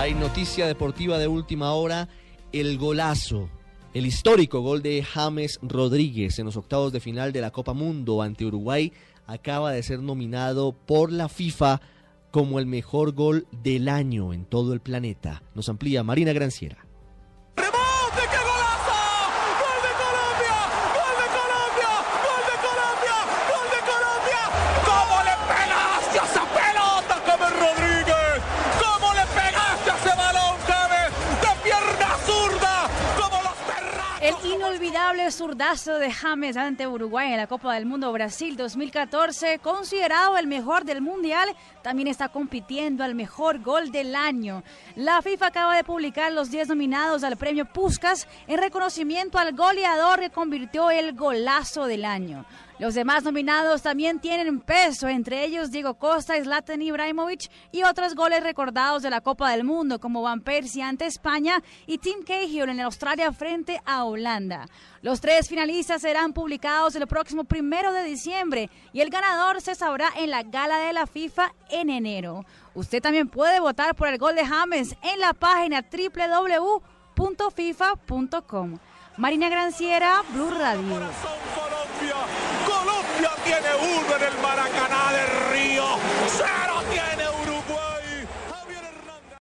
Hay noticia deportiva de última hora, el golazo, el histórico gol de James Rodríguez en los octavos de final de la Copa Mundo ante Uruguay acaba de ser nominado por la FIFA como el mejor gol del año en todo el planeta. Nos amplía Marina Granciera. Inolvidable zurdazo de James ante Uruguay en la Copa del Mundo Brasil 2014, considerado el mejor del Mundial, también está compitiendo al mejor gol del año. La FIFA acaba de publicar los 10 nominados al premio Puskas en reconocimiento al goleador que convirtió el golazo del año. Los demás nominados también tienen peso, entre ellos Diego Costa, Zlatan Ibrahimovic y otros goles recordados de la Copa del Mundo, como Van Persie ante España y Tim Cahill en Australia frente a Holanda. Los tres finalistas serán publicados el próximo primero de diciembre y el ganador se sabrá en la gala de la FIFA en enero. Usted también puede votar por el gol de James en la página www.fifa.com. Marina Granciera, Blue Radio. Colombia tiene uno